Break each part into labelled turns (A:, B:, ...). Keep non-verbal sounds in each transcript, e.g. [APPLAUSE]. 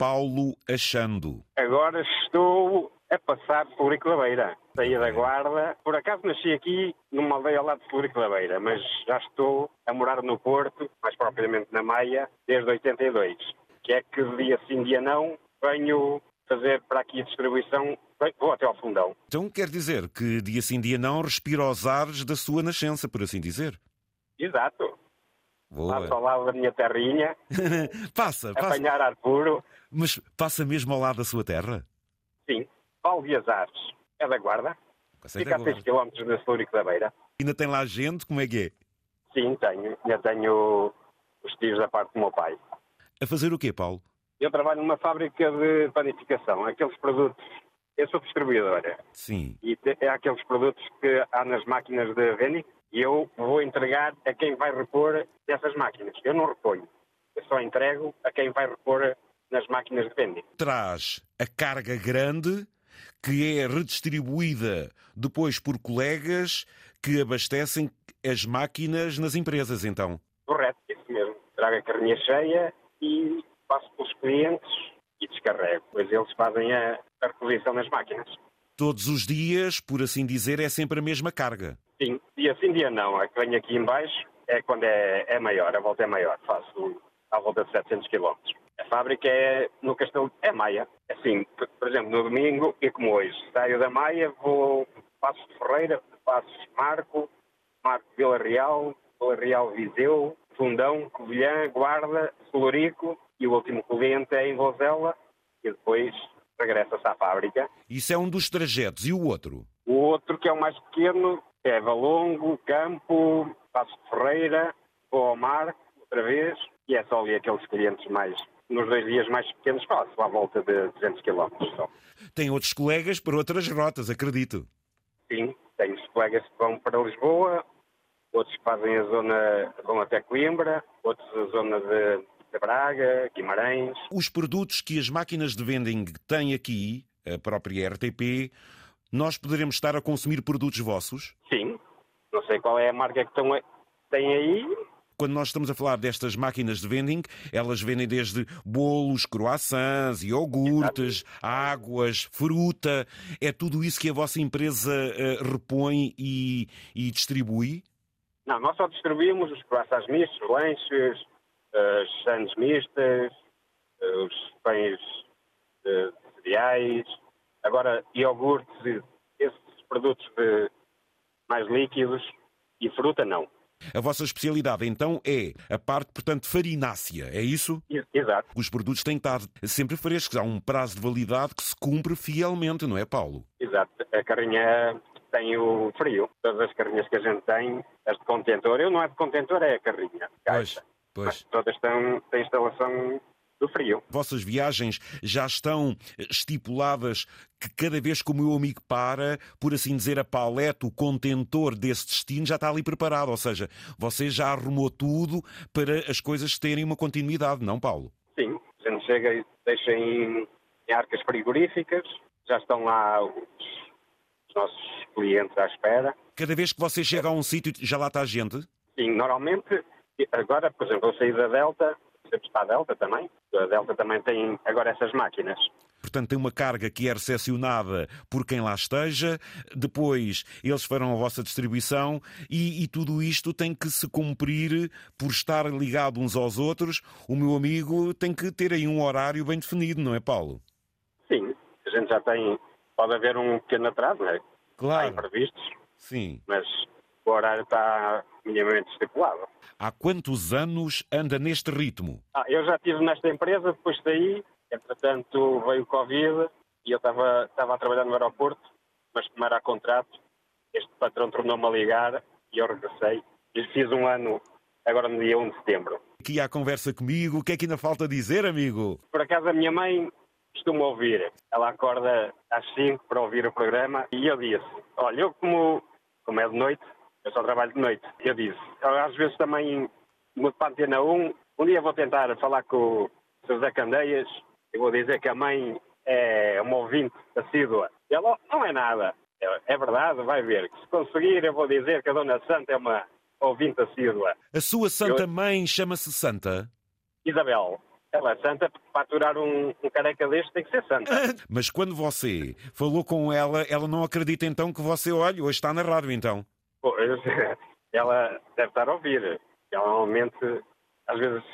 A: Paulo Achando?
B: Agora estou a passar por Florico da Beira. Saí da Guarda. Por acaso nasci aqui numa aldeia ao lado de Florico da Beira, mas já estou a morar no Porto, mais propriamente na Maia, desde 82. Que é que dia sim, dia não, venho fazer para aqui a distribuição, vou até ao fundão.
A: Então quer dizer que dia sim, dia não, respira os ares da sua nascença, por assim dizer?
B: Exato.
A: Boa.
B: Passo ao lado da minha terrinha, [LAUGHS]
A: passa, passa.
B: apanhar ar puro.
A: Mas passa mesmo ao lado da sua terra?
B: Sim. Val de Azares, é da Guarda. Fica
A: da
B: a 6
A: guarda.
B: km de Florico da Beira.
A: Ainda tem lá gente? Como é que é?
B: Sim, tenho. Já tenho os tios da parte do meu pai.
A: A fazer o quê, Paulo?
B: Eu trabalho numa fábrica de panificação. Aqueles produtos. Eu sou distribuidora.
A: Sim.
B: E é aqueles produtos que há nas máquinas de vending e eu vou entregar a quem vai repor dessas máquinas. Eu não reponho. Eu só entrego a quem vai repor nas máquinas de vending.
A: Traz a carga grande que é redistribuída depois por colegas que abastecem as máquinas nas empresas, então.
B: Correto, isso mesmo. Trago a carrinha cheia e passo pelos clientes e descarrego. Pois eles fazem a, a reposição nas máquinas.
A: Todos os dias, por assim dizer, é sempre a mesma carga.
B: Sim, dia sim, dia não. A que venho aqui em baixo é quando é, é maior, a volta é maior. Faço à volta de 700 km. A fábrica é no Castelo, é Maia. Assim, por, por exemplo, no domingo, e como hoje, saio da Maia, vou passo de Ferreira, passo Marco, Marco Vila Real, Vila Real Viseu, Fundão, Covilhã, Guarda, Florico e o último cliente é em Vozela e depois regressa-se à fábrica.
A: Isso é um dos trajetos. E o outro?
B: O outro, que é o mais pequeno, é Valongo, Campo, Passo de Ferreira, vou ao mar, outra vez, e é só ali aqueles clientes mais, nos dois dias mais pequenos, faço à volta de 200 km só.
A: Tem outros colegas para outras rotas, acredito.
B: Sim, tenho colegas que vão para Lisboa, outros que fazem a zona, vão até Coimbra, outros a zona de, de Braga, Guimarães.
A: Os produtos que as máquinas de vending têm aqui, a própria RTP, nós poderemos estar a consumir produtos vossos?
B: Sim, não sei qual é a marca que estão, têm aí,
A: Quando nós estamos a falar destas máquinas de vending, elas vendem desde bolos, croissants, iogurtes, águas, fruta. É tudo isso que a vossa empresa eh, repõe e, e distribui?
B: Não, nós só distribuímos os croissants mistos, lanches, as sandes mistas, eh, os pães de cereais, agora iogurtes, esses produtos de mais líquidos e fruta não.
A: A vossa especialidade, então, é a parte, portanto, farinácea, é isso?
B: Exato,
A: Os produtos têm que estar sempre frescos. Há um prazo de validade que se cumpre fielmente, não é, Paulo?
B: exato. A carrinha tem o frio. Todas as carrinhas que a gente tem, as de contentor, eu não é de contentor, é a carrinha. Caixa.
A: pois.
B: Mas todas estão, têm instalação do frio.
A: vossas viagens já estão estipuladas que cada vez que o meu amigo para, por assim dizer, a paleta, o contentor desse destino já está ali preparado. Ou seja, você já arrumou tudo para as coisas terem uma continuidade, não, Paulo?
B: Sim, a gente chega e deixa em, em arcas frigoríficas, já estão lá os, os nossos clientes à espera.
A: Cada vez que você chega a um sítio, já lá está gente?
B: Sim, normalmente, agora, por exemplo, eu saí da Delta, sempre está a Delta também, a Delta também tem agora essas máquinas.
A: Portanto, tem uma carga que é recepcionada por quem lá esteja, depois eles farão a vossa distribuição e, e tudo isto tem que se cumprir por estar ligado uns aos outros. O meu amigo tem que ter aí um horário bem definido, não é, Paulo?
B: Sim, a gente já tem, pode haver um pequeno atraso, não é? Há
A: Claro.
B: imprevistos,
A: Sim.
B: mas o horário está minimamente estipulado.
A: Há quantos anos anda neste ritmo?
B: Ah, eu já estive nesta empresa, depois saí, entretanto veio o Covid e eu estava, estava a trabalhar no aeroporto, mas como era a contrato, este patrão tornou-me a ligar e eu regressei e fiz um ano agora no dia 1 de setembro.
A: Aqui há conversa comigo, o que é que ainda falta dizer, amigo?
B: Por acaso a minha mãe costuma ouvir, ela acorda às 5 para ouvir o programa e eu disse, olha, eu como, como é de noite, eu só trabalho de noite, eu disse, às vezes também mudo para a Antena 1, um dia vou tentar falar com o Sr. José Candeias, eu vou dizer que a mãe é uma ouvinte assídua. Ela, não é nada. É, verdade, vai ver. Se conseguir, eu vou dizer que a Dona Santa é uma ouvinte assídua.
A: A sua Santa Mãe chama-se Santa?
B: Isabel. Ela é santa porque para aturar um, um careca deste tem que ser santa. [LAUGHS]
A: Mas quando você falou com ela, ela não acredita então que você, olha, hoje está na rádio então.
B: Pois, [LAUGHS] ela deve estar a ouvir. Ela normalmente, às vezes,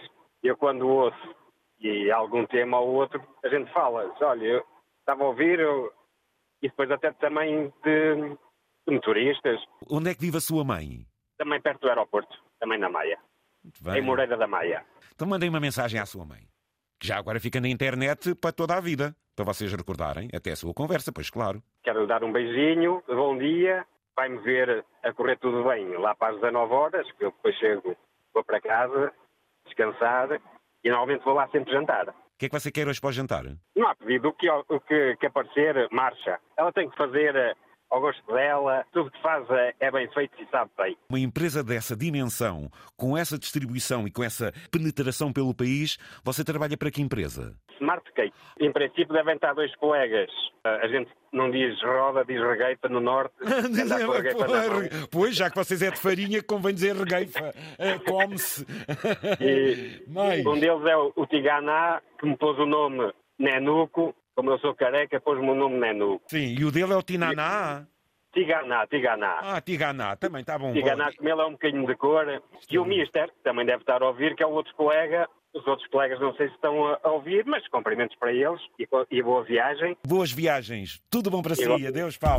B: eu quando ouço e algum tema ou outro, a gente fala, olha, eu estava a ouvir eu... e depois até também de, de motoristas,
A: Onde é que vive a sua mãe?
B: também perto do aeroporto, também na Maia,
A: Muito
B: em. Moreira da Maia.
A: Então mandem uma mensagem à sua mãe. Que já agora fica na internet para toda a vida. Para vocês recordarem até a sua conversa, pois claro.
B: Quero dar um beijinho, bom dia, vai-me ver a correr tudo bem lá para as 19 horas, que eu depois chego, vou para casa, descansar e normalmente vou lá sempre jantar.
A: O que é que você quer hoje para o jantar?
B: Não há pedido, o que, o que, que aparecer, marcha. Ela tem que fazer eh, ao gosto dela, tudo que faz é, é bem feito e sabe bem.
A: Uma empresa dessa dimensão, com essa distribuição e com essa penetração pelo país, você trabalha para que empresa?
B: Smart Cake. Em princípio devem estar dois colegas. Eh, A gente não diz roda, diz regueifa no norte. [LAUGHS] Regueifa
A: pois, já que vocês é de farinha, convém dizer regueifa. Eh, Come-se. [LAUGHS]
B: Um deles é o, o Tiganá, que me pôs o nome Nenuco. Como eu sou careca, pôs-me o nome Nenuco.
A: Sim, e o dele é o Tinaná.
B: Tiganá, Tiganá.
A: Ah, Tiganá, também está bom.
B: Tiganá, como ele é um bocadinho de cor. E o Mister, que também deve estar a ouvir, que é o outro colega. Os outros colegas não sei se estão a a ouvir, mas cumprimentos para eles e, e boa viagem.
A: Boas viagens. Tudo bom para si.
B: Igual-
A: Adeus, Paulo.